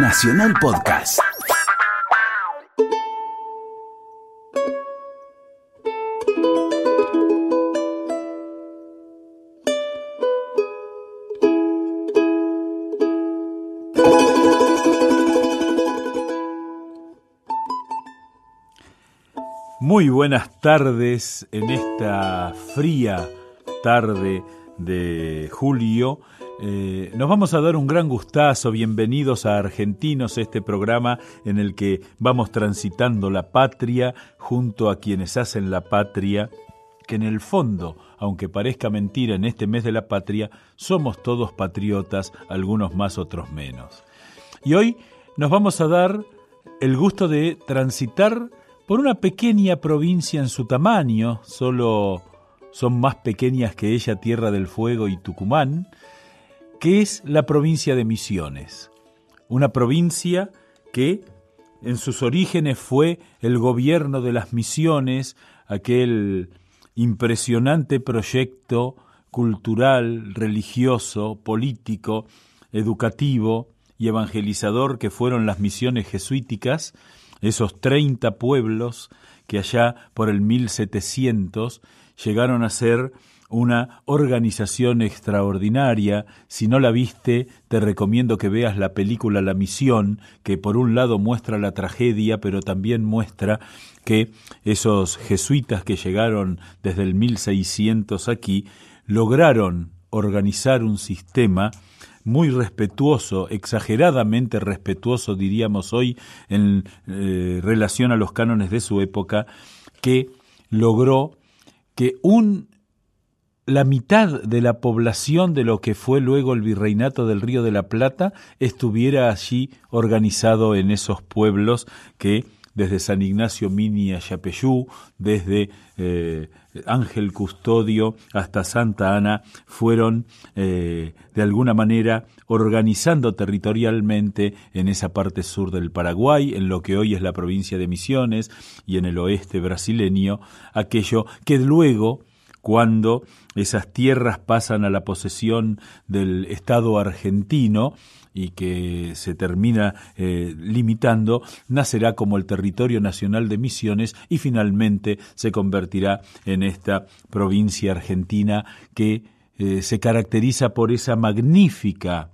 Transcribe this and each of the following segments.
Nacional Podcast. Muy buenas tardes en esta fría tarde de julio. Eh, nos vamos a dar un gran gustazo, bienvenidos a Argentinos, este programa en el que vamos transitando la patria junto a quienes hacen la patria, que en el fondo, aunque parezca mentira en este mes de la patria, somos todos patriotas, algunos más, otros menos. Y hoy nos vamos a dar el gusto de transitar por una pequeña provincia en su tamaño, solo son más pequeñas que ella Tierra del Fuego y Tucumán, que es la provincia de Misiones, una provincia que en sus orígenes fue el gobierno de las misiones, aquel impresionante proyecto cultural, religioso, político, educativo y evangelizador que fueron las misiones jesuíticas, esos 30 pueblos que allá por el 1700 llegaron a ser una organización extraordinaria. Si no la viste, te recomiendo que veas la película La Misión, que por un lado muestra la tragedia, pero también muestra que esos jesuitas que llegaron desde el 1600 aquí lograron organizar un sistema muy respetuoso, exageradamente respetuoso, diríamos hoy, en eh, relación a los cánones de su época, que logró que un la mitad de la población de lo que fue luego el virreinato del Río de la Plata estuviera allí organizado en esos pueblos que desde San Ignacio Mini a Yapeyú, desde eh, Ángel Custodio hasta Santa Ana, fueron eh, de alguna manera organizando territorialmente en esa parte sur del Paraguay, en lo que hoy es la provincia de Misiones y en el oeste brasileño, aquello que luego cuando esas tierras pasan a la posesión del Estado argentino y que se termina eh, limitando, nacerá como el territorio nacional de Misiones y finalmente se convertirá en esta provincia argentina que eh, se caracteriza por esa magnífica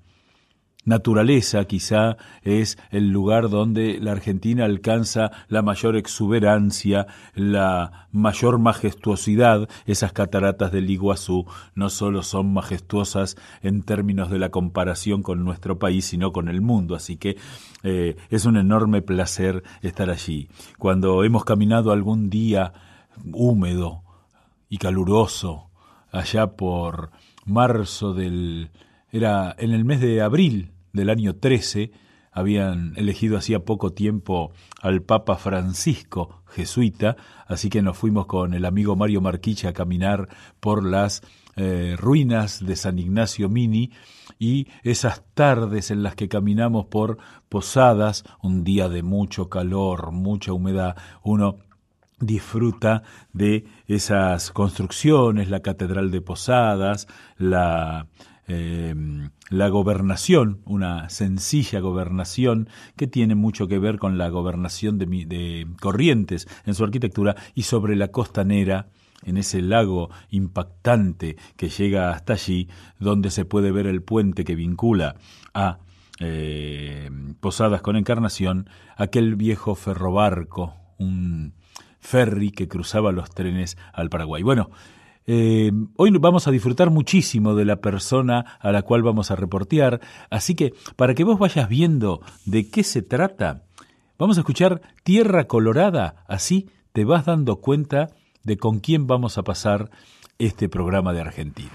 naturaleza quizá es el lugar donde la Argentina alcanza la mayor exuberancia, la mayor majestuosidad. Esas cataratas del Iguazú no solo son majestuosas en términos de la comparación con nuestro país, sino con el mundo. Así que eh, es un enorme placer estar allí. Cuando hemos caminado algún día húmedo y caluroso, allá por marzo del... era en el mes de abril del año 13 habían elegido hacía poco tiempo al Papa Francisco, jesuita, así que nos fuimos con el amigo Mario Marquicha a caminar por las eh, ruinas de San Ignacio Mini y esas tardes en las que caminamos por Posadas, un día de mucho calor, mucha humedad, uno disfruta de esas construcciones, la Catedral de Posadas, la Em, la gobernación, una sencilla gobernación que tiene mucho que ver con la gobernación de, de Corrientes en su arquitectura y sobre la costanera, en ese lago impactante que llega hasta allí, donde se puede ver el puente que vincula a eh, Posadas con Encarnación, aquel viejo ferrobarco, un ferry que cruzaba los trenes al Paraguay. Bueno, eh, hoy vamos a disfrutar muchísimo de la persona a la cual vamos a reportear, así que para que vos vayas viendo de qué se trata, vamos a escuchar Tierra Colorada, así te vas dando cuenta de con quién vamos a pasar este programa de argentinos.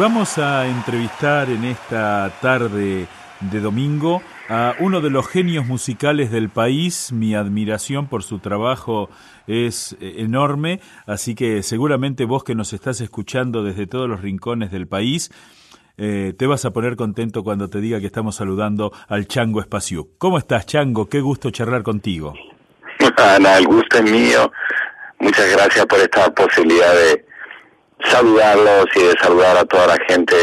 Vamos a entrevistar en esta tarde de domingo a uno de los genios musicales del país. Mi admiración por su trabajo es eh, enorme, así que seguramente vos que nos estás escuchando desde todos los rincones del país, eh, te vas a poner contento cuando te diga que estamos saludando al Chango Espacio. ¿Cómo estás, Chango? Qué gusto charlar contigo. Ana, el gusto es mío. Muchas gracias por esta posibilidad de saludarlos y de saludar a toda la gente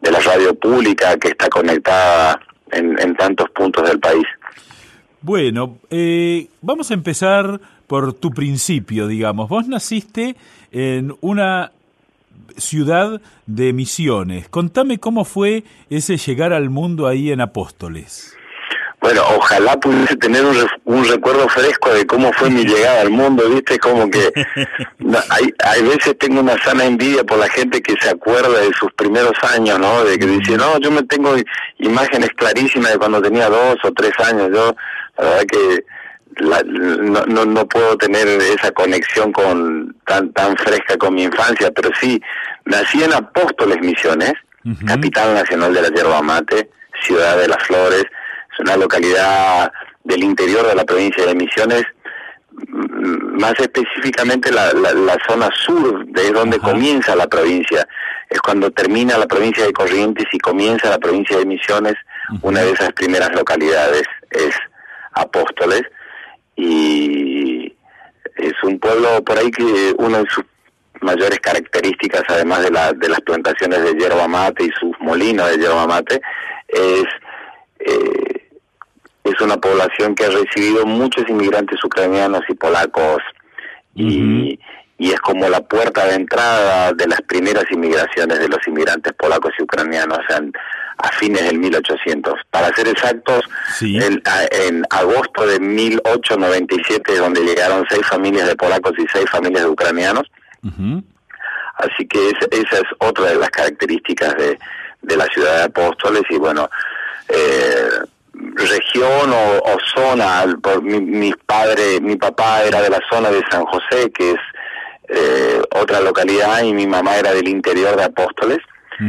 de la radio pública que está conectada en, tantos puntos del país. Bueno, eh, vamos a empezar por tu principio, digamos. Vos naciste en una ciudad de misiones. Contame cómo fue ese llegar al mundo ahí en Apóstoles. Bueno, ojalá pudiese tener un, recuerdo fresco de cómo fue mi llegada al mundo, ¿viste? Como que hay, hay veces tengo una sana envidia por la gente que se acuerda de sus primeros años, ¿no? De que dice, no, yo me tengo imágenes clarísimas de cuando tenía dos o tres años. Yo, la verdad que no, no, no puedo tener esa conexión con tan tan fresca con mi infancia, pero sí, nací en Apóstoles Misiones, capital nacional de la yerba mate, ciudad de las flores, una localidad del interior de la provincia de Misiones, más específicamente la, la, zona sur, de donde comienza la provincia. Es cuando termina la provincia de Corrientes y comienza la provincia de Misiones, una de esas primeras localidades es Apóstoles. Y es un pueblo por ahí que una de sus mayores características, además de, la, de las plantaciones de yerba mate y sus molinos de yerba mate, es eh, es una población que ha recibido muchos inmigrantes ucranianos y polacos y, y es como la puerta de entrada de las primeras inmigraciones de los inmigrantes polacos y ucranianos en, a fines del 1800. Para ser exactos, en, agosto de 1897 es donde llegaron seis familias de polacos y seis familias de ucranianos. Así que esa es otra de las características de, de la ciudad de Apóstoles y bueno, eh, región o, zona. Por mi, mi, padre, mi papá era de la zona de San José, que es eh, otra localidad, y mi mamá era del interior de Apóstoles,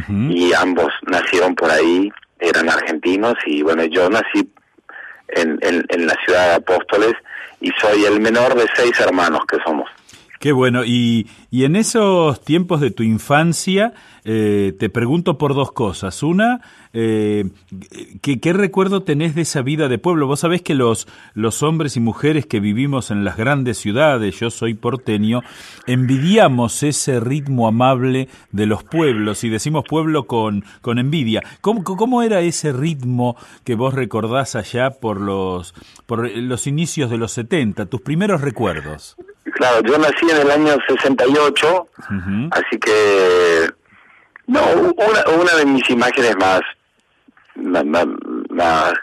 y ambos nacieron por ahí, eran argentinos, y bueno, yo nací en, en, en la ciudad de Apóstoles y soy el menor de seis hermanos que somos. Qué bueno. Y, y en esos tiempos de tu infancia, eh, te pregunto por dos cosas. Una, eh, ¿qué, recuerdo tenés de esa vida de pueblo? Vos sabés que los, los hombres y mujeres que vivimos en las grandes ciudades, yo soy porteño, envidiamos ese ritmo amable de los pueblos y decimos pueblo con, con envidia. ¿Cómo, ¿Cómo era ese ritmo que vos recordás allá por los, por los inicios de los 70, tus primeros recuerdos? Claro, yo nací en el año 68, así que no, una, una de mis imágenes más, más,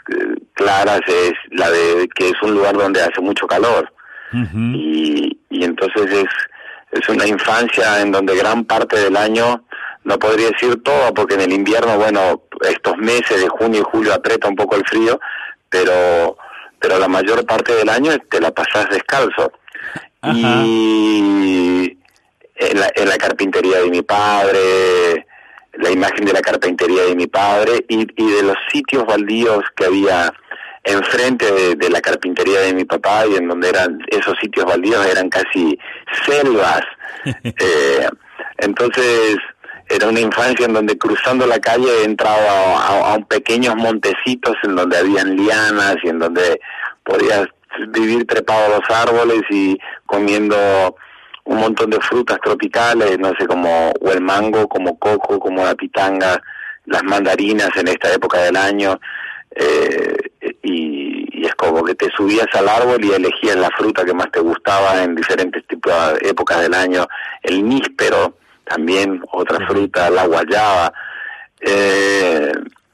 claras es la de que es un lugar donde hace mucho calor. Y, y entonces es es una infancia en donde gran parte del año no podría decir todo porque en el invierno bueno estos meses de junio y julio aprieta un poco el frío pero pero la mayor parte del año te la pasas descalzo. Y en la, en la carpintería de mi padre, la imagen de la carpintería de mi padre y, y de los sitios baldíos que había enfrente de, la carpintería de mi papá y en donde eran esos sitios baldíos eran casi selvas. eh, entonces era una infancia en donde cruzando la calle entraba a, a, a pequeños montecitos en donde habían lianas y en donde podías vivir trepado a los árboles y comiendo un montón de frutas tropicales, no sé, como o el mango, como coco, como la pitanga, las mandarinas en esta época del año, eh, y, y, es como que te subías al árbol y elegías la fruta que más te gustaba en diferentes tipos de épocas del año, el níspero también, otra fruta, la guayaba, eh,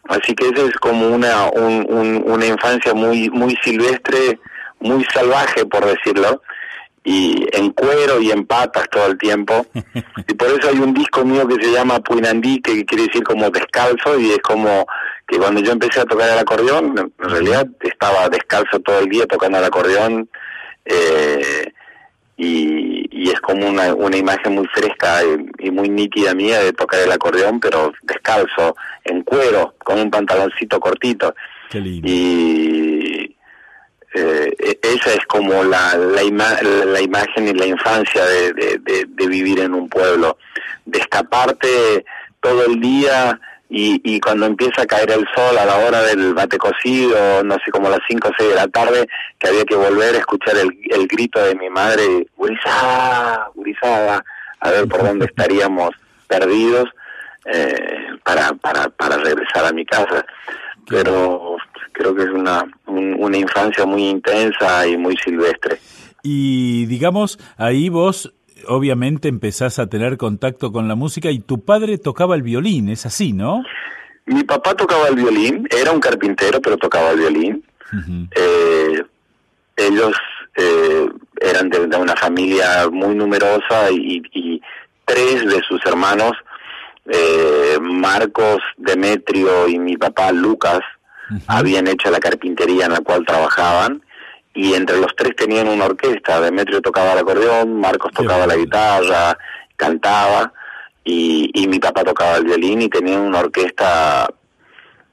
así que esa es como una, un, una infancia muy, muy silvestre, muy salvaje, por decirlo, y en cuero y en patas todo el tiempo. Y por eso hay un disco mío que se llama Puinandí, que quiere decir como descalzo, y es como que cuando yo empecé a tocar el acordeón, en realidad estaba descalzo todo el día tocando el acordeón, eh, y, y es como una, una imagen muy fresca y, muy nítida mía de tocar el acordeón, pero descalzo, en cuero, con un pantaloncito cortito. Y eh, e, esa es como la, la, la, imagen y la infancia de, de, de vivir en un pueblo, de escaparte todo el día y, y cuando empieza a caer el sol a la hora del bate cocido, no sé, como a las 5 o 6 de la tarde, que había que volver a escuchar el, el grito de mi madre, gurizada, gurizada, a ver por dónde estaríamos perdidos eh, para, para, para regresar a mi casa. Pero creo que es una, una infancia muy intensa y muy silvestre. Y digamos, ahí vos obviamente empezás a tener contacto con la música y tu padre tocaba el violín, es así, ¿no? Mi papá tocaba el violín, era un carpintero, pero tocaba el violín. eh, ellos eh, eran de, una familia muy numerosa y, y tres de sus hermanos, eh, Marcos, Demetrio y mi papá Lucas, habían hecho la carpintería en la cual trabajaban y entre los tres tenían una orquesta. Demetrio tocaba el acordeón, Marcos tocaba la guitarra, cantaba, y, y mi papá tocaba el violín y tenían una orquesta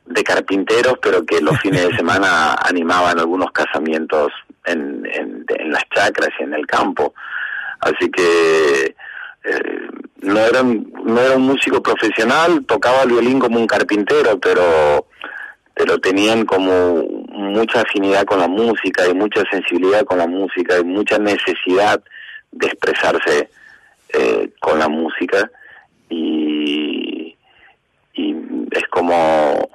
de carpinteros, pero que los fines de semana animaban algunos casamientos en, en, en, las chacras y en el campo. Así que eh, no, era no era un músico profesional, tocaba el violín como un carpintero, pero pero tenían como mucha afinidad con la música y mucha sensibilidad con la música y mucha necesidad de expresarse eh, con la música. Y, y es como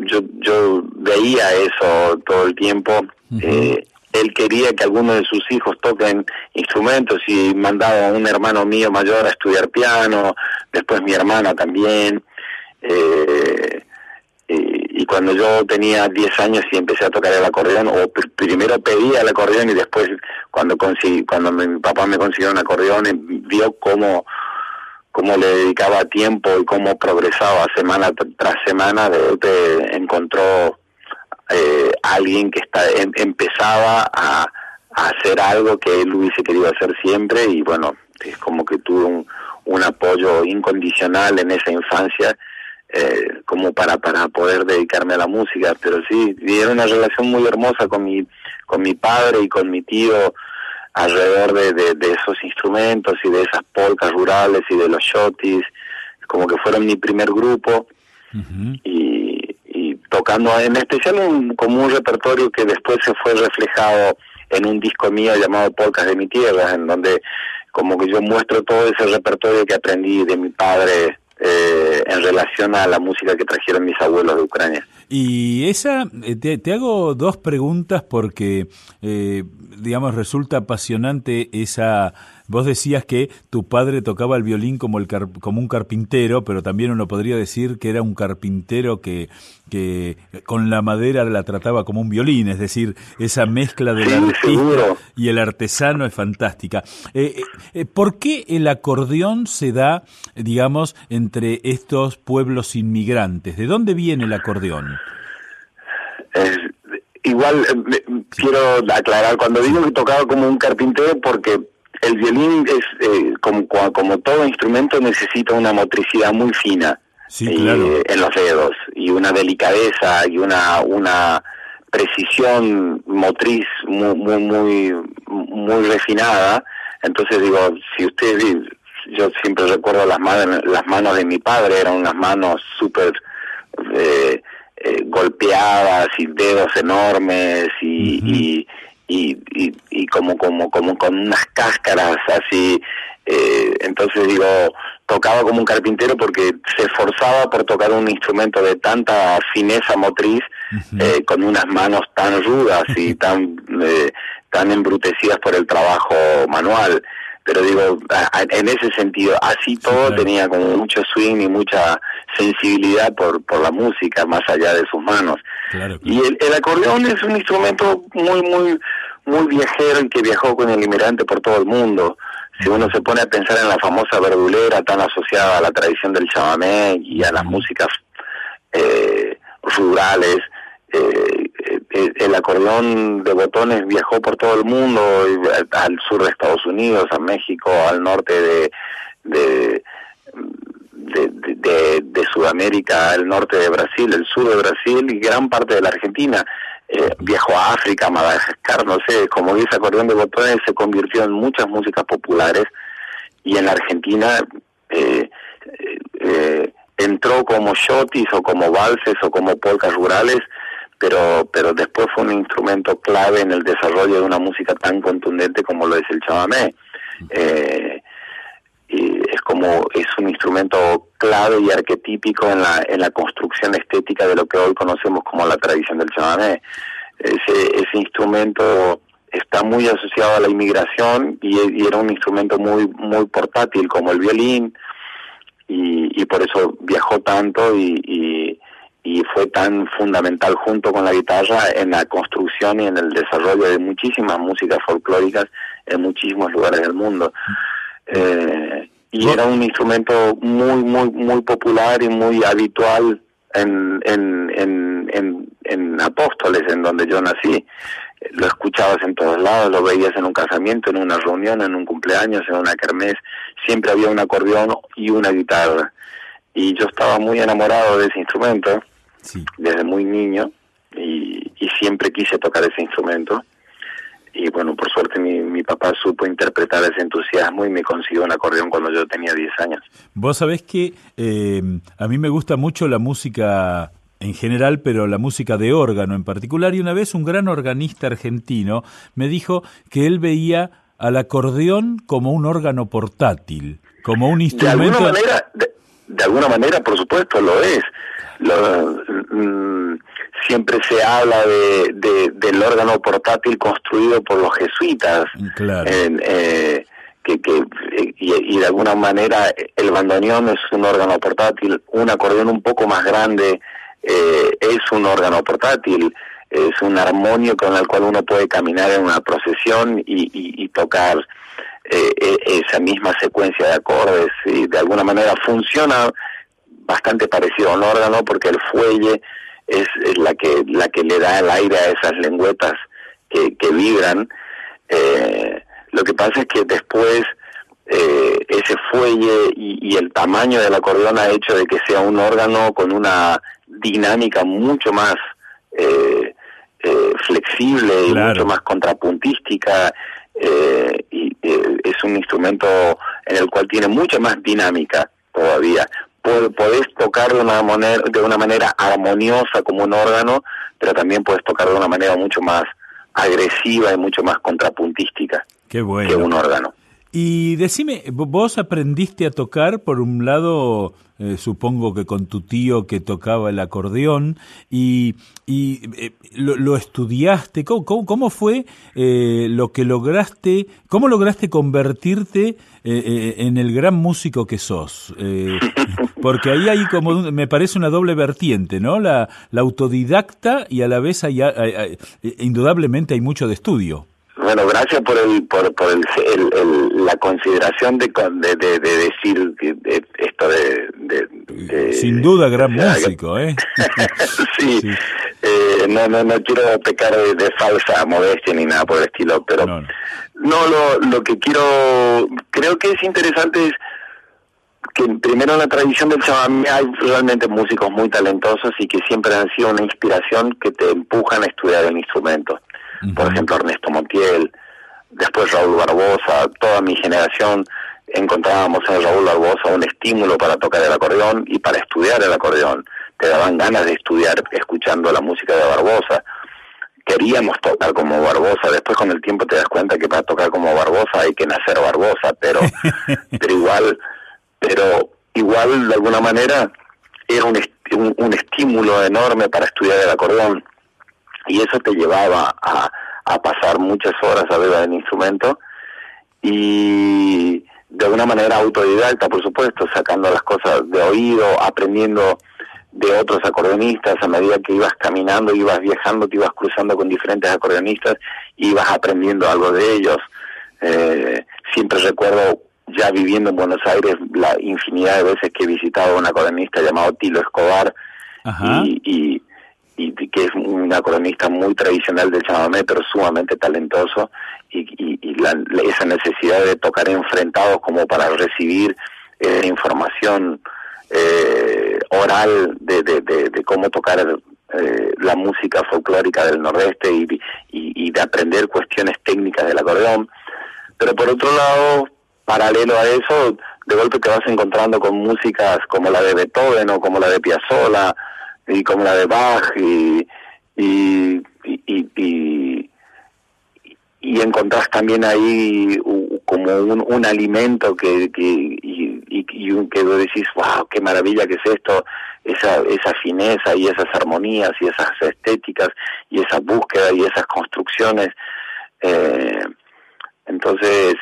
yo yo veía eso todo el tiempo eh, él quería que alguno de sus hijos toquen instrumentos y mandaba a un hermano mío mayor a estudiar piano después mi hermana también eh, y, cuando yo tenía 10 años y empecé a tocar el acordeón, o primero pedía el acordeón y después cuando conseguí, cuando mi papá me consiguió un acordeón, eh, vio cómo, cómo le dedicaba tiempo y cómo progresaba semana tras semana, de golpe encontró eh, alguien que está, em, empezaba a, hacer algo que él hubiese querido hacer siempre y bueno, es como que tuvo un, un apoyo incondicional en esa infancia eh, como para para poder dedicarme a la música pero sí era una relación muy hermosa con mi con mi padre y con mi tío alrededor de, de, esos instrumentos y de esas polcas rurales y de los shotis como que fueron mi primer grupo. Y, y, tocando en especial un, como un repertorio que después se fue reflejado en un disco mío llamado Polcas de mi tierra en donde como que yo muestro todo ese repertorio que aprendí de mi padre eh, en relación a la música que trajeron mis abuelos de Ucrania. Y esa, eh, te, hago dos preguntas porque, eh, digamos, resulta apasionante esa Vos decías que tu padre tocaba el violín como, el como un carpintero, pero también uno podría decir que era un carpintero que, que con la madera la trataba como un violín, es decir, esa mezcla del artista y el artesano es fantástica. Eh, eh, eh, ¿Por qué el acordeón se da, digamos, entre estos pueblos inmigrantes? ¿De dónde viene el acordeón? igual quiero aclarar, cuando digo que tocaba como un carpintero, porque el violín es eh, como, como todo instrumento necesita una motricidad muy fina eh, en los dedos y una delicadeza y una una precisión motriz muy muy muy, muy refinada. Entonces digo si usted yo siempre recuerdo las manos las manos de mi padre eran unas manos súper eh, eh, golpeadas y dedos enormes y y, y, y como, como, como con unas cáscaras así. Eh, entonces digo, tocaba como un carpintero porque se esforzaba por tocar un instrumento de tanta fineza motriz, eh, con unas manos tan rudas y tan, eh, tan embrutecidas por el trabajo manual. Pero digo, en ese sentido, así todo tenía como mucho swing y mucha sensibilidad por, por la música, más allá de sus manos. Y el, el acordeón es un instrumento muy, muy, muy viajero y que viajó con el inmigrante por todo el mundo. Si uno se pone a pensar en la famosa verdulera tan asociada a la tradición del chamamé y a las músicas eh, rurales, eh, el acordeón de botones viajó por todo el mundo, al sur de Estados Unidos, a México, al norte de, Sudamérica, al norte de Brasil, el sur de Brasil y gran parte de la Argentina. Eh, viajó a África, Madagascar, no sé, como dice acordeón de botones se convirtió en muchas músicas populares y en la Argentina eh, eh, entró como shotis o como valses o como polcas rurales, pero, pero después fue un instrumento clave en el desarrollo de una música tan contundente como lo es el chamamé. Eh, y es como es un instrumento clave y arquetípico en la, en la construcción estética de lo que hoy conocemos como la tradición del chamamé. Ese, ese instrumento está muy asociado a la inmigración y, era un instrumento muy muy portátil como el violín y, y por eso viajó tanto y, y, fue tan fundamental junto con la guitarra en la construcción y en el desarrollo de muchísimas músicas folclóricas en muchísimos lugares del mundo. Eh, y era un instrumento muy, muy, muy popular y muy habitual en, en, en, en, en Apóstoles, en donde yo nací lo escuchabas en todos lados, lo veías en un casamiento, en una reunión, en un cumpleaños, en una kermés, siempre había un acordeón y una guitarra. Y yo estaba muy enamorado de ese instrumento desde muy niño y, y, siempre quise tocar ese instrumento. Y bueno, por suerte mi, mi papá supo interpretar ese entusiasmo y me consiguió un acordeón cuando yo tenía 10 años. Vos sabés que eh, a mí me gusta mucho la música en general, pero la música de órgano en particular. Y una vez un gran organista argentino me dijo que él veía al acordeón como un órgano portátil, como un instrumento. De alguna manera, de, alguna manera por supuesto, lo es. Mm, siempre se habla de, del órgano portátil construido por los jesuitas. Claro. Eh, que, que y, y, de alguna manera el bandoneón es un órgano portátil, un acordeón un poco más grande eh, es un órgano portátil, es un armonio con el cual uno puede caminar en una procesión y, tocar eh, e, esa misma secuencia de acordes y de alguna manera funciona bastante parecido a un órgano porque el fuelle es, la que la que le da el aire a esas lengüetas que, que vibran. Eh, lo que pasa es que después eh, ese fuelle y, y, el tamaño del acordeón ha hecho de que sea un órgano con una dinámica mucho más eh, eh, flexible y mucho más contrapuntística eh, y es un instrumento en el cual tiene mucha más dinámica todavía podés tocar de una manera de una manera armoniosa como un órgano pero también puedes tocar de una manera mucho más agresiva y mucho más contrapuntística que un órgano y decime, vos aprendiste a tocar, por un lado, eh, supongo que con tu tío que tocaba el acordeón, y, y eh, lo, estudiaste, ¿cómo, cómo, fue eh, lo que lograste, cómo lograste convertirte en el gran músico que sos? porque ahí hay como, me parece una doble vertiente, ¿no? La, la autodidacta y a la vez hay, indudablemente hay mucho de estudio. Bueno, gracias por el, por, por el, el, la consideración de, de, de, decir esto de, Sin duda, gran músico, ¿eh? sí, Eh, no, no, no quiero pecar de, falsa modestia ni nada por el estilo, pero no, lo, lo que quiero, creo que es interesante es que primero en la tradición del chamamé hay realmente músicos muy talentosos y que siempre han sido una inspiración que te empujan a estudiar el instrumento por ejemplo Ernesto Montiel, después Raúl Barbosa, toda mi generación encontrábamos en Raúl Barbosa un estímulo para tocar el acordeón y para estudiar el acordeón. Te daban ganas de estudiar escuchando la música de Barbosa. Queríamos tocar como Barbosa, después con el tiempo te das cuenta que para tocar como Barbosa hay que nacer Barbosa, pero, pero igual, pero igual de alguna manera era un, un estímulo enorme para estudiar el acordeón y eso te llevaba a, a pasar muchas horas a ver el instrumento y de una manera autodidacta, por supuesto, sacando las cosas de oído, aprendiendo de otros acordeonistas, a medida que ibas caminando, ibas viajando, te ibas cruzando con diferentes acordeonistas, ibas aprendiendo algo de ellos. Eh, siempre recuerdo, ya viviendo en Buenos Aires, la infinidad de veces que he visitado a un acordeonista llamado Tilo Escobar, y, y y que es un acronista muy tradicional del chamamé, pero sumamente talentoso, y, esa necesidad de tocar enfrentados como para recibir eh, información eh, oral de, de, cómo tocar eh, la música folclórica del nordeste y, y, de aprender cuestiones técnicas del acordeón. Pero por otro lado, paralelo a eso, de golpe te vas encontrando con músicas como la de Beethoven o como la de Piazzolla y como la de Bach y, y, y, y, encontrás también ahí como un, un alimento que, que y, y, que decís, wow, qué maravilla que es esto, esa, esa fineza y esas armonías y esas estéticas y esa búsqueda y esas construcciones. Eh, entonces,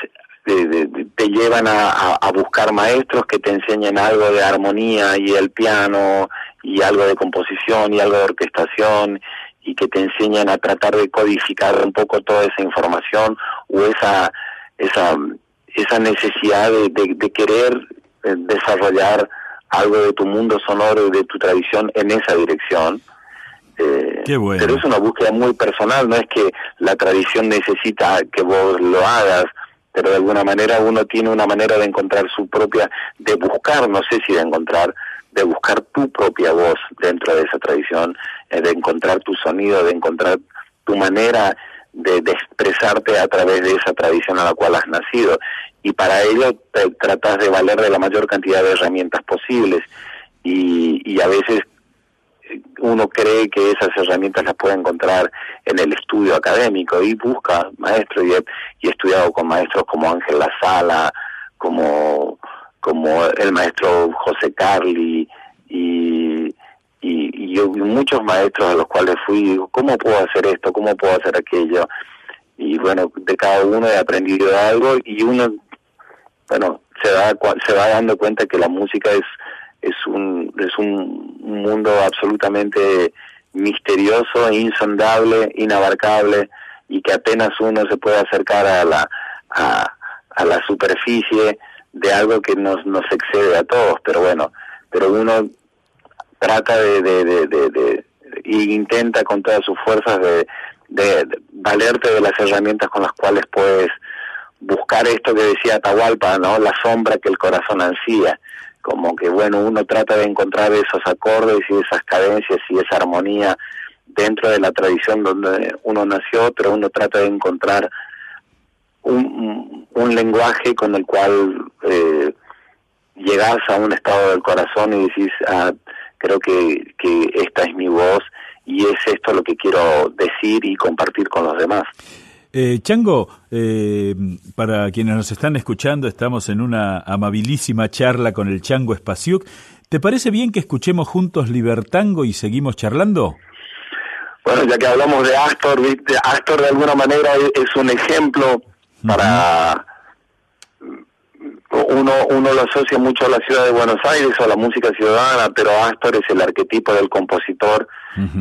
te llevan a, a, buscar maestros que te enseñen algo de armonía y el piano y algo de composición y algo de orquestación y que te enseñan a tratar de codificar un poco toda esa información o esa esa esa necesidad de, de, querer eh, desarrollar algo de tu mundo sonoro y de tu tradición en esa dirección. Eh, Qué bueno. Pero es una búsqueda muy personal, no es que la tradición necesita que vos lo hagas, pero de alguna manera uno tiene una manera de encontrar su propia, de buscar, no sé si de encontrar, de buscar tu propia voz dentro de esa tradición, eh, de encontrar tu sonido, de encontrar tu manera de, expresarte a través de esa tradición a la cual has nacido. Y para ello te tratas de valer de la mayor cantidad de herramientas posibles. Y, y a veces uno cree que esas herramientas las puede encontrar en el estudio académico y busca maestros y he, estudiado con maestros como Ángel La Sala, como como el maestro José Carli y, y, y, muchos maestros a los cuales fui, digo, ¿cómo puedo hacer esto? ¿Cómo puedo hacer aquello? Y bueno, de cada uno he aprendido algo y uno, bueno, se da se va dando cuenta que la música es es un es un mundo absolutamente misterioso, insondable, inabarcable y que apenas uno se puede acercar a la a, a la superficie de algo que nos, nos excede a todos, pero bueno, pero uno trata de, de, de, intenta con todas sus fuerzas de, de, valerte de las herramientas con las cuales puedes buscar esto que decía Atahualpa, ¿no? La sombra que el corazón ansía. Como que, bueno, uno trata de encontrar esos acordes y esas cadencias y esa armonía dentro de la tradición donde uno nació, pero uno trata de encontrar un, un lenguaje con el cual eh, llegás a un estado del corazón y decís, ah, creo que, que esta es mi voz y es esto lo que quiero decir y compartir con los demás. Eh, Chango, eh, para quienes nos están escuchando, estamos en una amabilísima charla con el Chango Espaciuc. ¿Te parece bien que escuchemos juntos Libertango y seguimos charlando? Bueno, ya que hablamos de Astor, Astor de alguna manera es un ejemplo para uno uno lo asocia mucho a la ciudad de Buenos Aires o a la música ciudadana, pero Astor es el arquetipo del compositor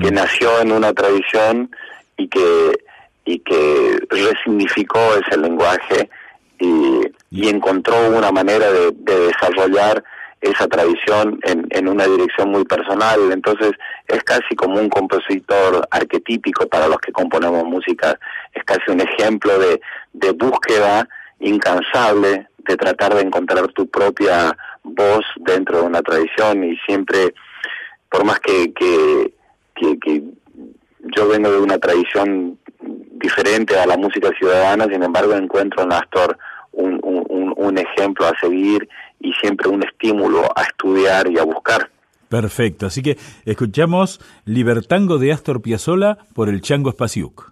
que nació en una tradición y que y que resignificó ese lenguaje y, encontró una manera de, de desarrollar esa tradición en, una dirección muy personal. Entonces es casi como un compositor arquetípico para los que componemos música, es casi un ejemplo de, de búsqueda incansable, de tratar de encontrar tu propia voz dentro de una tradición y siempre, por más que, que, que, yo vengo de una tradición diferente a la música ciudadana, sin embargo encuentro en Astor un, ejemplo a seguir y siempre un estímulo a estudiar y a buscar. Perfecto, así que escuchamos Libertango de Astor Piazzolla por el Chango Spasiuk.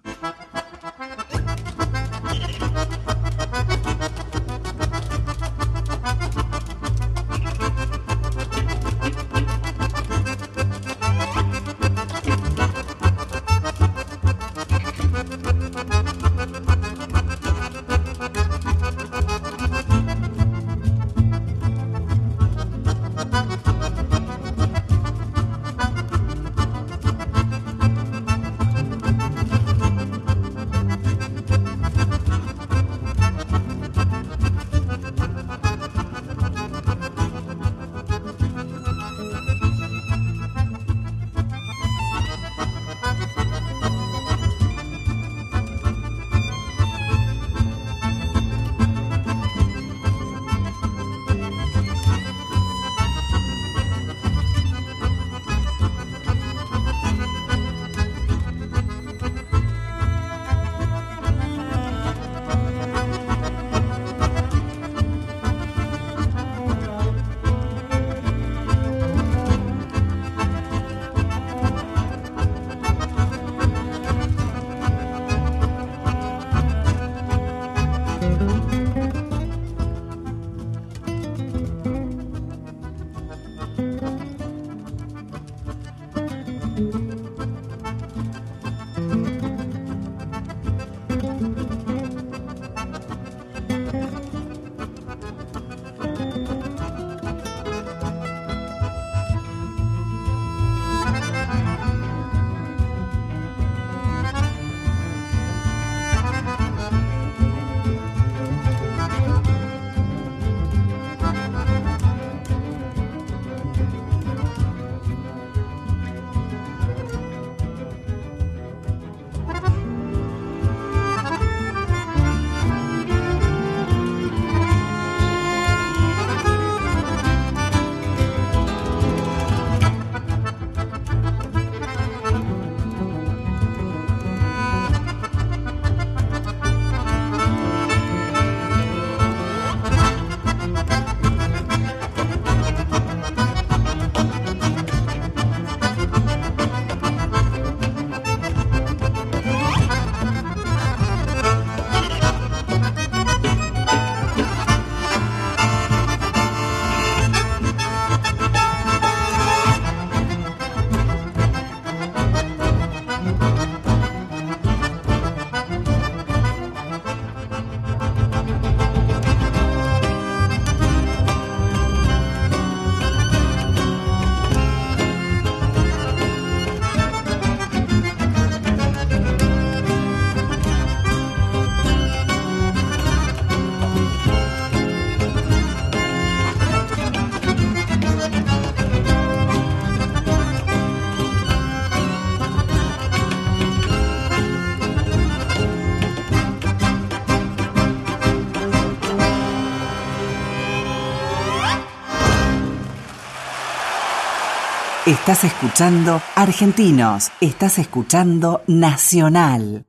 Estás escuchando Argentinos, estás escuchando Nacional.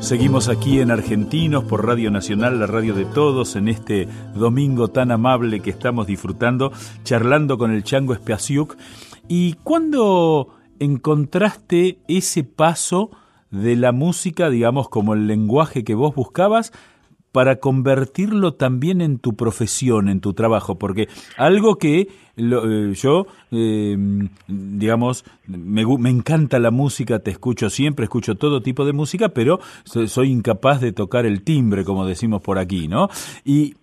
Seguimos aquí en Argentinos por Radio Nacional, la radio de todos, en este domingo tan amable que estamos disfrutando, charlando con el Chango Espaciuc. ¿Y cuándo encontraste ese paso de la música, digamos, como el lenguaje que vos buscabas, para convertirlo también en tu profesión, en tu trabajo, porque algo que eh, yo, em, digamos, me, encanta la música, te escucho siempre, escucho todo tipo de música, pero soy, incapaz de tocar el timbre, como decimos por aquí, ¿no? Y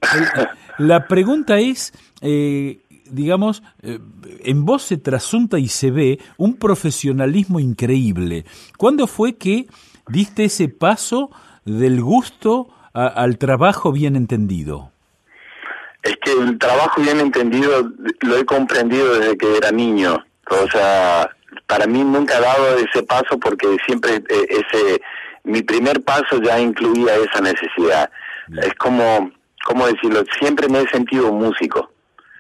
la pregunta es... Eh, digamos, eh, en vos se trasunta y se ve un profesionalismo increíble. ¿Cuándo fue que diste ese paso del gusto al trabajo bien entendido? Es que el trabajo bien entendido lo he comprendido desde que era niño. O sea, para mí nunca he dado ese paso porque siempre eh, ese mi primer paso ya incluía esa necesidad. Es como, ¿cómo decirlo? Siempre me he sentido músico.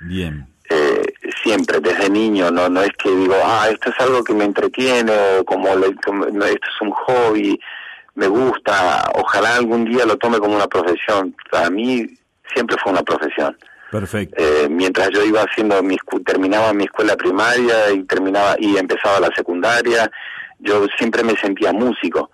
Bien. Eh, siempre, desde niño, no no es que digo, ah, esto es algo que me entretiene o como, como esto es un hobby me gusta, ojalá algún día lo tome como una profesión. Para mí siempre fue una profesión. Perfecto. Eh, mientras yo iba haciendo mi terminaba mi escuela primaria y terminaba y empezaba la secundaria, yo siempre me sentía músico.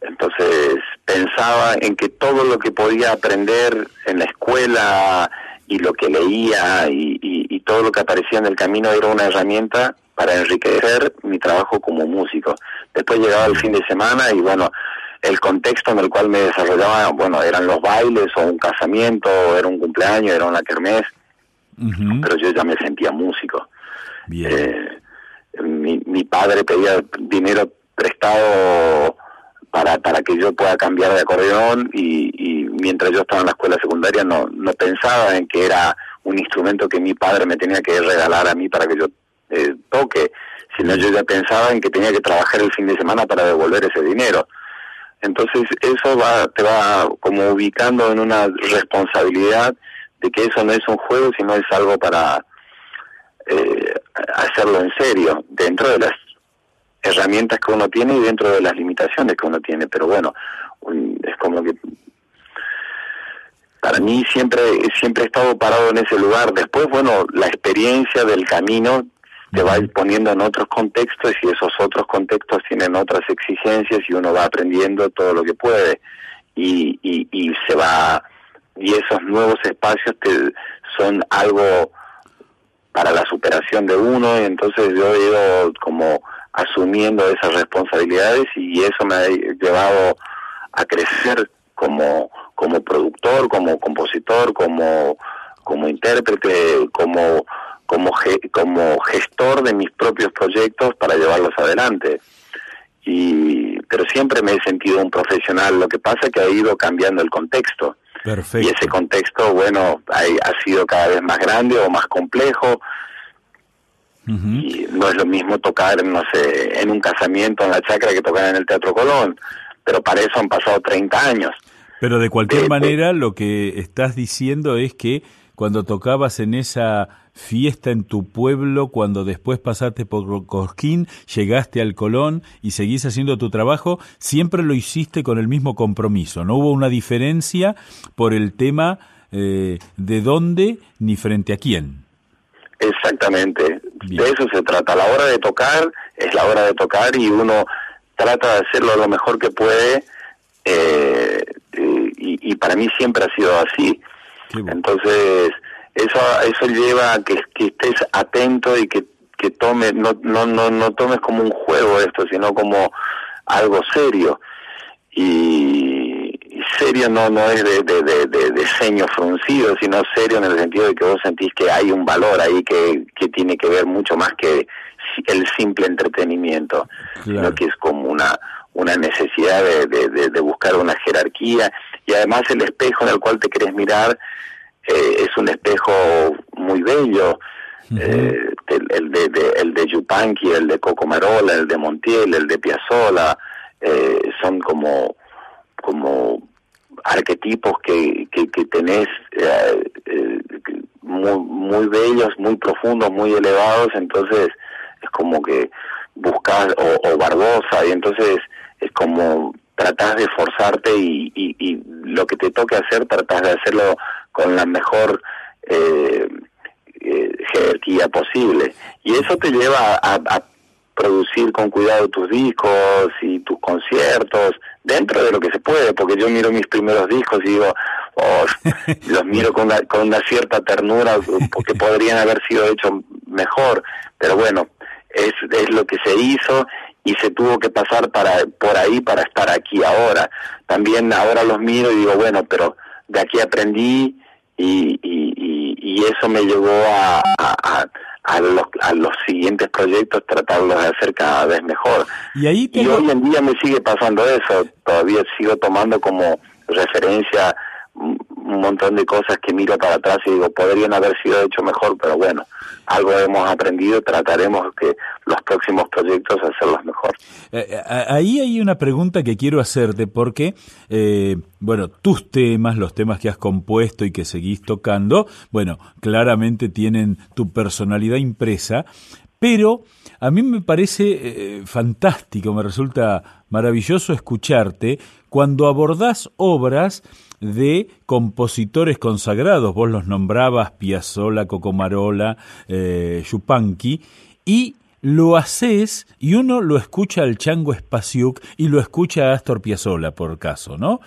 Entonces pensaba en que todo lo que podía aprender en la escuela y lo que leía y, y todo lo que aparecía en el camino era una herramienta para enriquecer mi trabajo como músico. Después llegaba el fin de semana y bueno, el contexto en el cual me desarrollaba, bueno, eran los bailes o un casamiento, o era un cumpleaños, era una kermés, pero yo ya me sentía músico. Eh, mi, mi padre pedía dinero prestado para, para que yo pueda cambiar de acordeón y, y mientras yo estaba en la escuela secundaria no, no pensaba en que era un instrumento que mi padre me tenía que regalar a mí para que yo eh, toque, sino yo ya pensaba en que tenía que trabajar el fin de semana para devolver ese dinero. Entonces eso va, te va como ubicando en una responsabilidad de que eso no es un juego, sino es algo para eh, hacerlo en serio, dentro de las herramientas que uno tiene y dentro de las limitaciones que uno tiene. Pero bueno, es como que para mí siempre siempre he estado parado en ese lugar. Después, bueno, la experiencia del camino te va poniendo en otros contextos y esos otros contextos tienen otras exigencias y uno va aprendiendo todo lo que puede y, y, y se va y esos nuevos espacios te, son algo para la superación de uno y entonces yo he ido como asumiendo esas responsabilidades y eso me ha llevado a crecer como como productor, como compositor, como como intérprete, como como, como gestor de mis propios proyectos para llevarlos adelante. Y, pero siempre me he sentido un profesional, lo que pasa es que ha ido cambiando el contexto. Perfecto. Y ese contexto, bueno, ha, ha sido cada vez más grande o más complejo. Y no es lo mismo tocar, no sé, en un casamiento en la chacra que tocar en el Teatro Colón. Pero para eso han pasado 30 años. Pero de cualquier manera, lo que estás diciendo es que cuando tocabas en esa fiesta en tu pueblo, cuando después pasaste por Cosquín, llegaste al Colón y seguís haciendo tu trabajo, siempre lo hiciste con el mismo compromiso. No hubo una diferencia por el tema eh, de dónde ni frente a quién. Exactamente. De eso se trata. La hora de tocar es la hora de tocar y uno trata de hacerlo lo mejor que puede. Eh, y, y, para mí siempre ha sido así. Entonces, eso eso lleva a que, estés atento y que, que tomes, no, no, no, no tomes como un juego esto, sino como algo serio. Y, serio no no es de, de, de, de, ceño fruncido, sino serio en el sentido de que vos sentís que hay un valor ahí que, que tiene que ver mucho más que el simple entretenimiento, sino que es como una una necesidad de, de, de, buscar una jerarquía y además el espejo en el cual te querés mirar eh, es un espejo muy bello, eh, el, de, el de Yupanqui, el de Coco Marola, el de Montiel, el de Piazzola, eh, son como, como arquetipos que, que, que tenés muy, muy bellos, muy profundos, muy elevados, entonces es como que buscas, o, Barbosa, y entonces es como tratas de esforzarte y, y, lo que te toque hacer tratas de hacerlo con la mejor eh, eh, jerarquía posible. Y eso te lleva a, a producir con cuidado tus discos y tus conciertos, dentro de lo que se puede, porque yo miro mis primeros discos y digo, oh, los miro con una, con una cierta ternura, porque podrían haber sido hechos mejor, pero bueno, es, es lo que se hizo y se tuvo que pasar para por ahí para estar aquí ahora. También ahora los miro y digo, bueno, pero de aquí aprendí y, y, y, eso me llevó a, a a los, a los siguientes proyectos tratarlos de hacer cada vez mejor. Y, ahí y hoy en día me sigue pasando eso, todavía sigo tomando como referencia un montón de cosas que miro para atrás y digo, podrían haber sido hecho mejor, pero bueno, algo hemos aprendido, trataremos que los próximos proyectos hacerlos mejor. Eh, eh, ahí hay una pregunta que quiero hacerte porque, eh, bueno, tus temas, los temas que has compuesto y que seguís tocando, bueno, claramente tienen tu personalidad impresa, pero a mí me parece fantástico, me resulta maravilloso escucharte cuando abordás obras de compositores consagrados, vos los nombrabas Piazzolla, Cocomarola, eh, y lo haces y uno lo escucha al Chango Spasiuk y lo escucha a Astor Piazzolla, por caso, ¿no?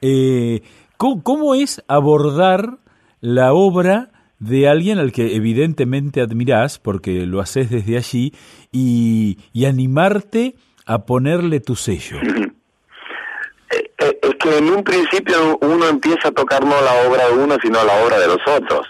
Eh, ¿cómo, es abordar la obra de alguien al que evidentemente admirás, porque lo haces desde allí, y, y animarte a ponerle tu sello? Eh, es que en un principio uno empieza a tocar no la obra de uno, sino la obra de los otros.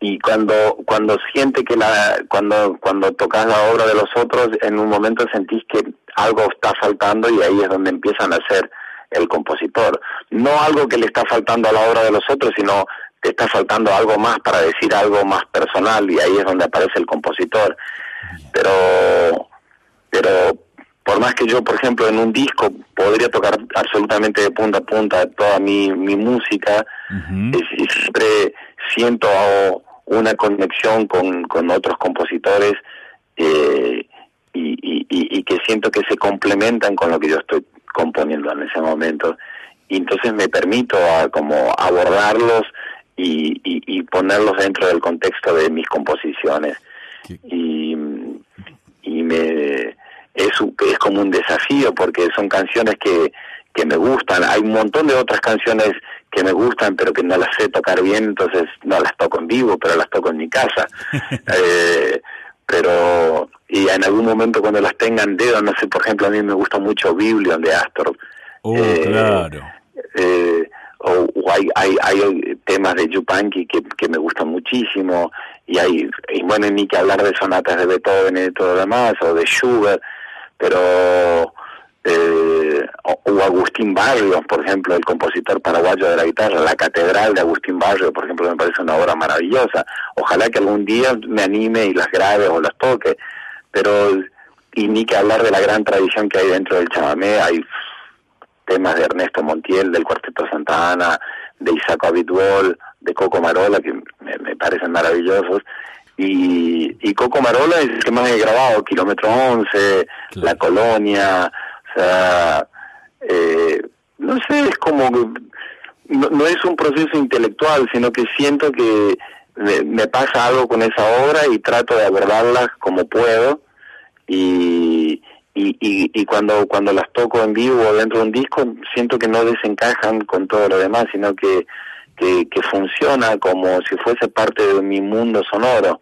Y cuando cuando siente que la cuando cuando tocas la obra de los otros, en un momento sentís que algo está faltando y ahí es donde empiezan a ser el compositor. No algo que le está faltando a la obra de los otros, sino que está faltando algo más para decir algo más personal y ahí es donde aparece el compositor. Pero pero por más que yo, por ejemplo, en un disco podría tocar absolutamente de punta a punta toda mi, mi música, y siempre siento una conexión con, con otros compositores eh, y, y, que siento que se complementan con lo que yo estoy componiendo en ese momento. Y entonces me permito a, como abordarlos y, y, ponerlos dentro del contexto de mis composiciones. Y, y me es, es como un desafío porque son canciones que, que me gustan. Hay un montón de otras canciones que me gustan pero que no las sé tocar bien, entonces no las toco en vivo, pero las toco en mi casa. eh, pero y en algún momento cuando las tengan dedo, no sé, por ejemplo, a mí me gusta mucho Biblion de Astor. Oh, eh, claro. Eh, o, hay, hay, hay temas de Yupanqui que, que me gustan muchísimo y hay y bueno ni que hablar de sonatas de Beethoven y todo lo demás o de Schubert pero eh, o, Agustín Barrios, por ejemplo, el compositor paraguayo de la guitarra, la catedral de Agustín Barrios, por ejemplo, me parece una obra maravillosa. Ojalá que algún día me anime y las grabe o las toque, pero y ni que hablar de la gran tradición que hay dentro del chamamé, hay temas de Ernesto Montiel, del Cuarteto Santa Ana, de Isaac Abitbol, de Coco Marola, que me parecen maravillosos, y, y Coco Marola es el que más he grabado, Kilómetro 11, La Colonia, o sea, eh, no sé, es como, no, no, es un proceso intelectual, sino que siento que me, pasa algo con esa obra y trato de abordarla como puedo. Y, y, y, y, cuando cuando las toco en vivo o dentro de un disco siento que no desencajan con todo lo demás, sino que que, funciona como si fuese parte de mi mundo sonoro.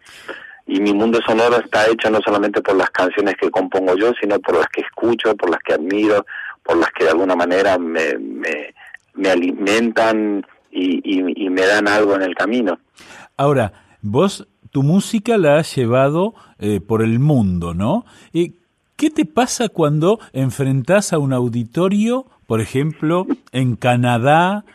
Y mi mundo sonoro está hecho no solamente por las canciones que compongo yo, sino por las que escucho, por las que admiro, por las que de alguna manera me, me, alimentan y, y, me dan algo en el camino. Ahora, vos tu música la has llevado eh, por el mundo, ¿no? ¿Y ¿Qué te pasa cuando enfrentás a un auditorio, por ejemplo, en Canadá,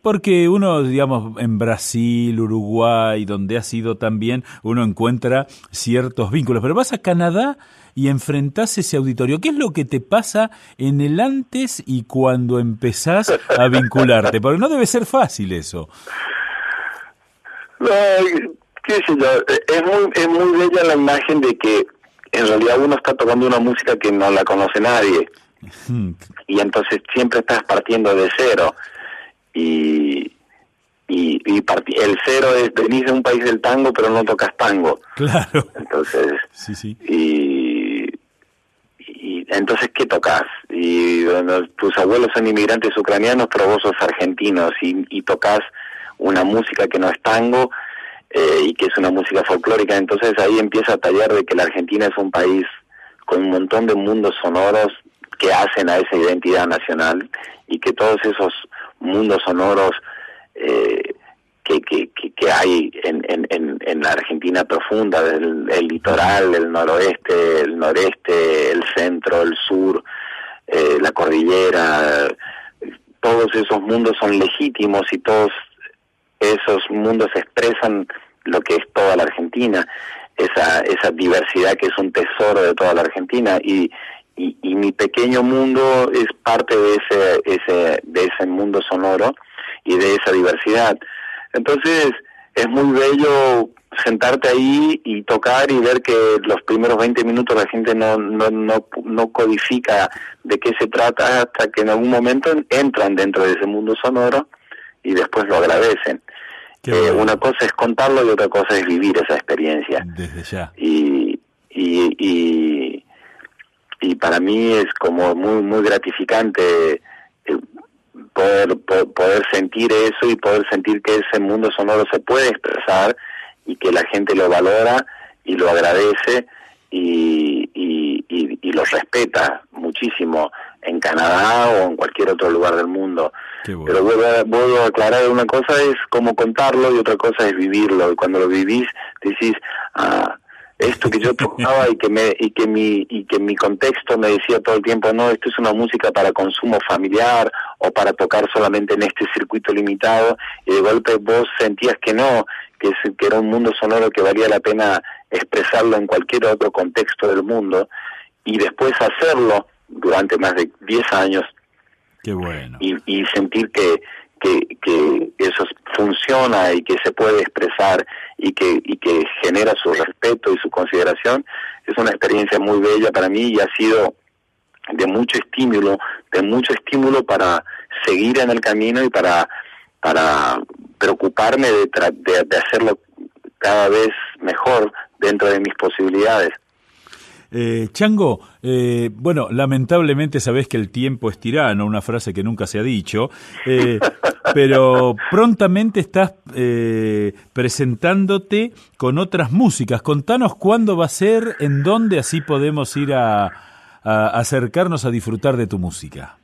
porque uno, digamos, en Brasil, Uruguay, donde ha sido también, uno encuentra ciertos vínculos. Pero vas a Canadá y enfrentás ese auditorio. ¿Qué es lo que te pasa en el antes y cuando empezás a vincularte? Porque no debe ser fácil eso. qué sé yo, es muy, es muy bella la imagen de que en realidad uno está tocando una música que no la conoce nadie. y entonces siempre estás partiendo de cero. Y, y, el cero es venís de un país del tango pero no tocas tango claro entonces sí sí y, y entonces qué tocas y tus abuelos son inmigrantes ucranianos pero vos sos argentinos y, y tocas una música que no es tango eh, y que es una música folclórica. Entonces ahí empieza a tallar de que la Argentina es un país con un montón de mundos sonoros que hacen a esa identidad nacional y que todos esos mundos sonoros eh, que, que, que, hay en, en, en, la Argentina profunda, el, el, litoral, el noroeste, el noreste, el centro, el sur, eh, la cordillera, todos esos mundos son legítimos y todos esos mundos expresan lo que es toda la Argentina, esa, diversidad que es un tesoro de toda la Argentina y, y, y mi pequeño mundo es parte de ese, ese, de ese mundo sonoro y de esa diversidad. Entonces, es muy bello sentarte ahí y tocar y ver que los primeros 20 minutos la gente no, no, no, no codifica de qué se trata hasta que en algún momento entran dentro de ese mundo sonoro y después lo agradecen. Eh, una cosa es contarlo y otra cosa es vivir esa experiencia. Desde ya. Y, y, y, y para mí es como muy, muy gratificante eh, poder, poder sentir eso y poder sentir que ese mundo sonoro se puede expresar y que la gente lo valora y lo agradece y, y, y, lo respeta muchísimo en Canadá o en cualquier otro lugar del mundo. Pero vuelvo a, aclarar, una cosa es cómo contarlo y otra cosa es vivirlo. Y cuando lo vivís, decís, ah, esto que yo tocaba y que me y que mi y que mi contexto me decía todo el tiempo no esto es una música para consumo familiar o para tocar solamente en este circuito limitado y de golpe vos sentías que no que, que era un mundo sonoro que valía la pena expresarlo en cualquier otro contexto del mundo y después hacerlo durante más de 10 años Qué bueno. y, y sentir que que, que eso funciona y que se puede expresar y que, y que genera su respeto y su consideración, es una experiencia muy bella para mí y ha sido de mucho estímulo, de mucho estímulo para seguir en el camino y para, para preocuparme de, de, de hacerlo cada vez mejor dentro de mis posibilidades. Eh, Chango, eh, bueno, lamentablemente sabés que el tiempo es tirano, una frase que nunca se ha dicho, eh, pero prontamente estás eh, presentándote con otras músicas. Contanos cuándo va a ser, en dónde, así podemos ir a, acercarnos a disfrutar de tu música.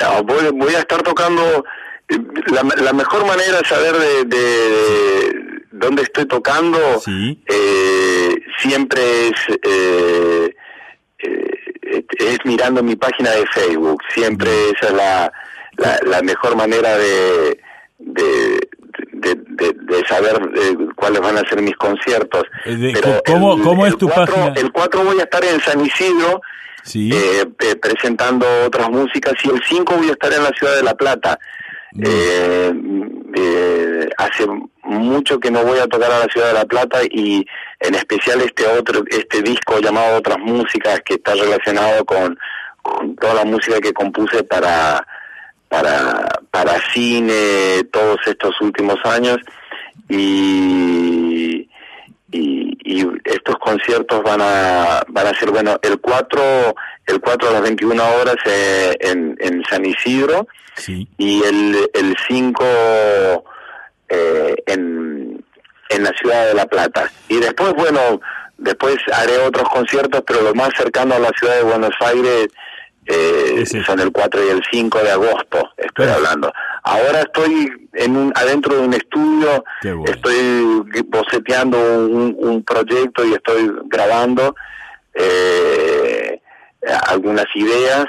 No, voy, a estar tocando, la, mejor manera de saber de dónde estoy tocando eh, siempre es eh, eh, es mirando mi página de Facebook. Siempre esa es la, la, mejor manera de de, de, saber cuáles van a ser mis conciertos. Pero ¿cómo, ¿cómo es tu página? el 4 voy a estar en San Isidro presentando otras músicas y el 5 voy a estar en la ciudad de La Plata. Eh, eh, hace mucho que no voy a tocar a la ciudad de La Plata y en especial este otro este disco llamado Otras Músicas que está relacionado con, toda la música que compuse para para para cine todos estos últimos años. Y y, estos conciertos van a van a ser bueno el 4 el 4 a las 21 horas eh, en, en San Isidro. Y el el 5 eh, en, en la ciudad de La Plata. Y después, bueno, después haré otros conciertos, pero lo más cercano a la ciudad de Buenos Aires eh, son el 4 y el 5 de agosto, estoy hablando. Ahora estoy en un, adentro de un estudio, estoy boceteando un, un, proyecto y estoy grabando eh, algunas ideas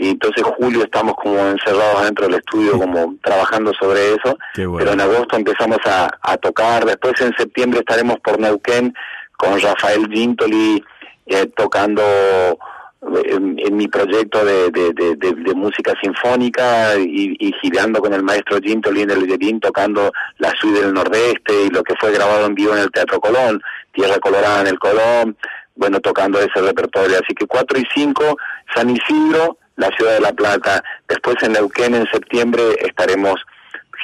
y entonces julio estamos como encerrados dentro del estudio como trabajando sobre eso. Pero en agosto empezamos a, a, tocar. Después en septiembre estaremos por Neuquén con Rafael Gintoli eh, tocando en, mi proyecto de, de, música sinfónica y, y, girando con el maestro Gintoli en el Violín tocando la suite del Nordeste y lo que fue grabado en vivo en el Teatro Colón, Tierra Colorada en el Colón, bueno, tocando ese repertorio. Así que 4 y 5, San Isidro, la ciudad de La Plata. Después en Neuquén en septiembre estaremos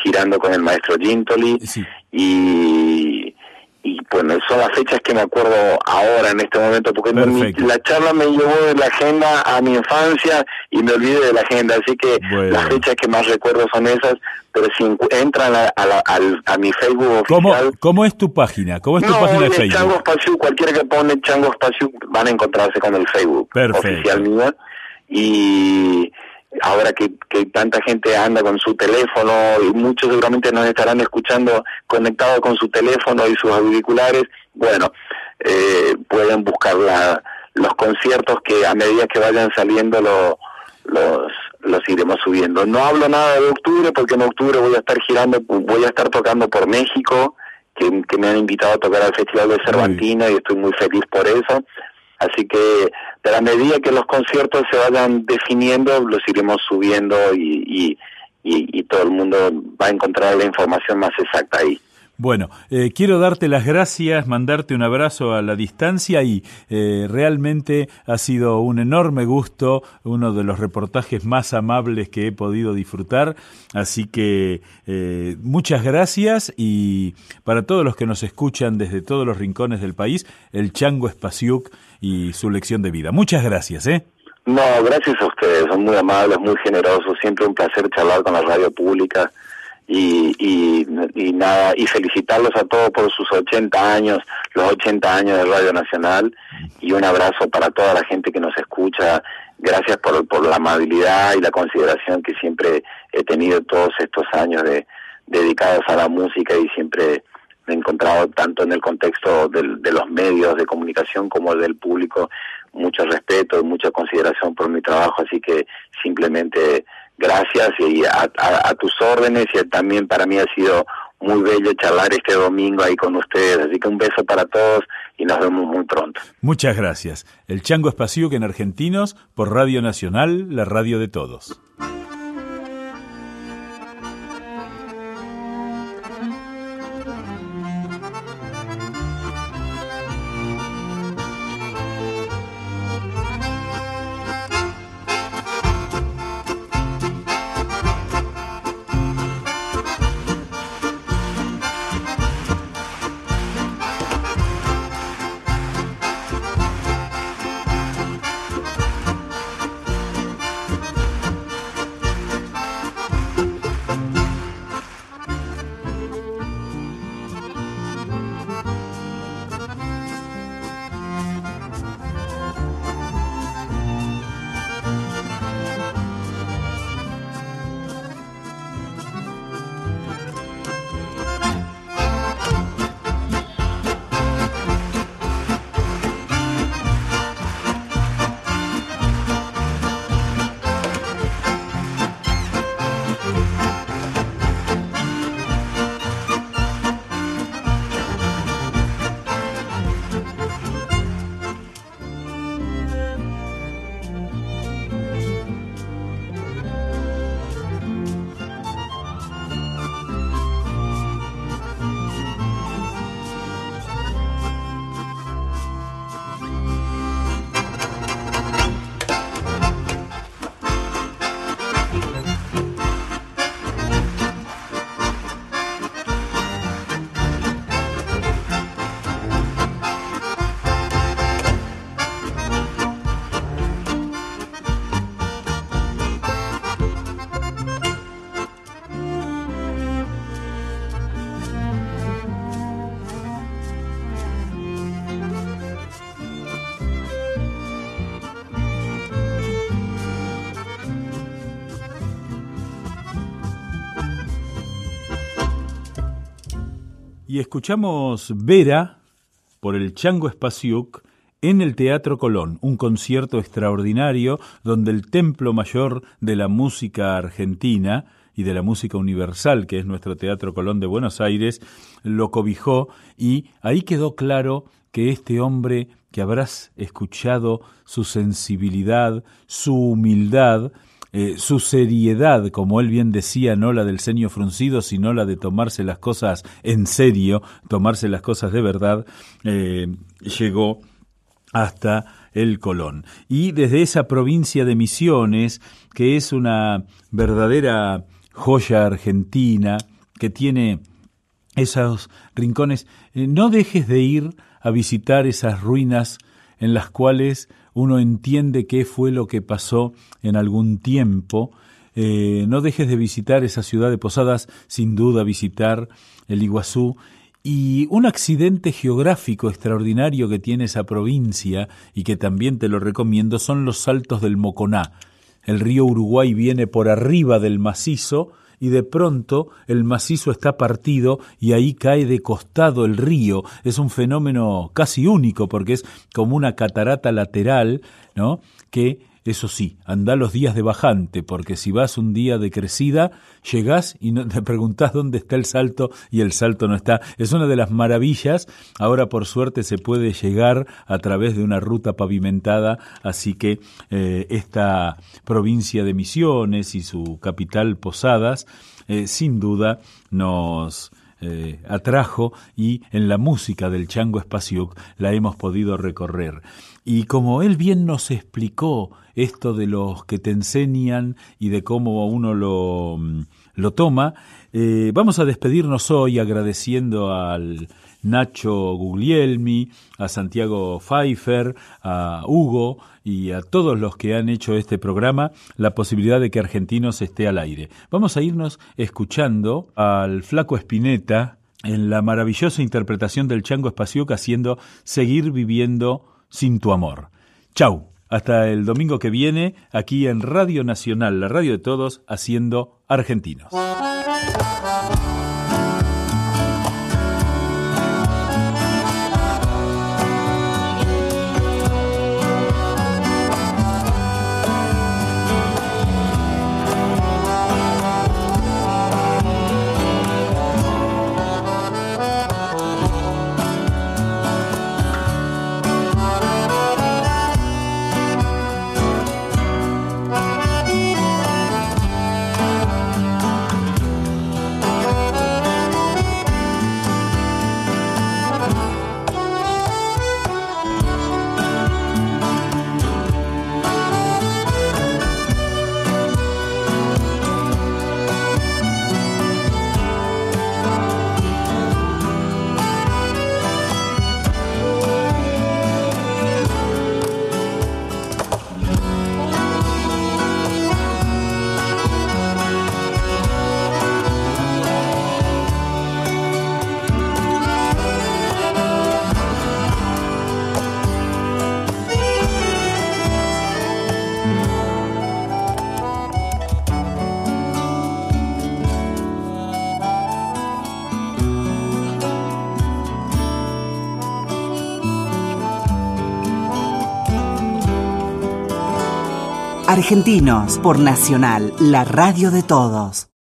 girando con el maestro Gintoli. Y y bueno, son las fechas que me acuerdo ahora en este momento, porque la charla me llevó de la agenda a mi infancia y me olvidé de la agenda, así que las fechas que más recuerdo son esas, pero si entran a, a, mi Facebook oficial... ¿Cómo, es tu página? ¿Cómo es tu página de Facebook? Chango Espacio, cualquiera que pone Chango Espacio van a encontrarse con el Facebook oficial mío y ahora que, que tanta gente anda con su teléfono y muchos seguramente nos estarán escuchando conectados con su teléfono y sus auriculares, bueno, eh, pueden buscar la, los conciertos que a medida que vayan saliendo lo, los, los iremos subiendo. No hablo nada de octubre porque en octubre voy a estar girando, voy a estar tocando por México, que, que me han invitado a tocar al Festival de Cervantina y estoy muy feliz por eso. Así que de la medida que los conciertos se vayan definiendo, los iremos subiendo y, y, todo el mundo va a encontrar la información más exacta ahí. Bueno, eh, quiero darte las gracias, mandarte un abrazo a la distancia y eh, realmente ha sido un enorme gusto, uno de los reportajes más amables que he podido disfrutar. Así que eh, muchas gracias y para todos los que nos escuchan desde todos los rincones del país, el Chango Espaciuc y su lección de vida. Muchas gracias, ¿eh? No, gracias a ustedes, son muy amables, muy generosos, siempre un placer charlar con la radio pública y, y, nada, y felicitarlos a todos por sus 80 años, los 80 años de Radio Nacional y un abrazo para toda la gente que nos escucha. Gracias por, por la amabilidad y la consideración que siempre he tenido todos estos años de dedicados a la música y siempre he encontrado tanto en el contexto del, de los medios de comunicación como del público mucho respeto y mucha consideración por mi trabajo, así que simplemente gracias y a, a, tus órdenes y también para mí ha sido muy bello charlar este domingo ahí con ustedes, así que un beso para todos y nos vemos muy pronto. Muchas gracias. El Chango Espacio que en Argentinos por Radio Nacional, la radio de todos. Y escuchamos Vera por el Chango Espaciuc en el Teatro Colón, un concierto extraordinario donde el Templo Mayor de la Música Argentina y de la música universal, que es nuestro Teatro Colón de Buenos Aires, lo cobijó y ahí quedó claro que este hombre que habrás escuchado su sensibilidad, su humildad, eh, su seriedad, como él bien decía, no la del ceño fruncido, sino la de tomarse las cosas en serio, tomarse las cosas de verdad, eh, llegó hasta el Colón. Y desde esa provincia de Misiones, que es una verdadera joya argentina, que tiene esos rincones, eh, no dejes de ir a visitar esas ruinas en las cuales uno entiende qué fue lo que pasó en algún tiempo. Eh, no dejes de visitar esa ciudad de Posadas, sin duda visitar el Iguazú y un accidente geográfico extraordinario que tiene esa provincia y que también te lo recomiendo son los saltos del Moconá. El río Uruguay viene por arriba del macizo y de pronto el macizo está partido y ahí cae de costado el río. Es un fenómeno casi único porque es como una catarata lateral, ¿no? que eso sí, anda los días de bajante, porque si vas un día de crecida, llegás y no, te preguntás dónde está el salto y el salto no está. Es una de las maravillas. Ahora, por suerte, se puede llegar a través de una ruta pavimentada, así que eh, esta provincia de Misiones y su capital Posadas, eh, sin duda, nos eh, atrajo y en la música del Chango Espaciuc la hemos podido recorrer. Y como él bien nos explicó esto de los que te enseñan y de cómo uno lo, mm, lo toma, eh, vamos a despedirnos hoy agradeciendo al Nacho Guglielmi, a Santiago Pfeiffer, a Hugo y a todos los que han hecho este programa la posibilidad de que Argentinos esté al aire. Vamos a irnos escuchando al flaco Espineta en la maravillosa interpretación del Chango Espacio haciendo Seguir viviendo sin tu amor. Chau, hasta el domingo que viene, aquí en Radio Nacional, la radio de todos, haciendo argentinos. Argentinos por Nacional, la radio de todos.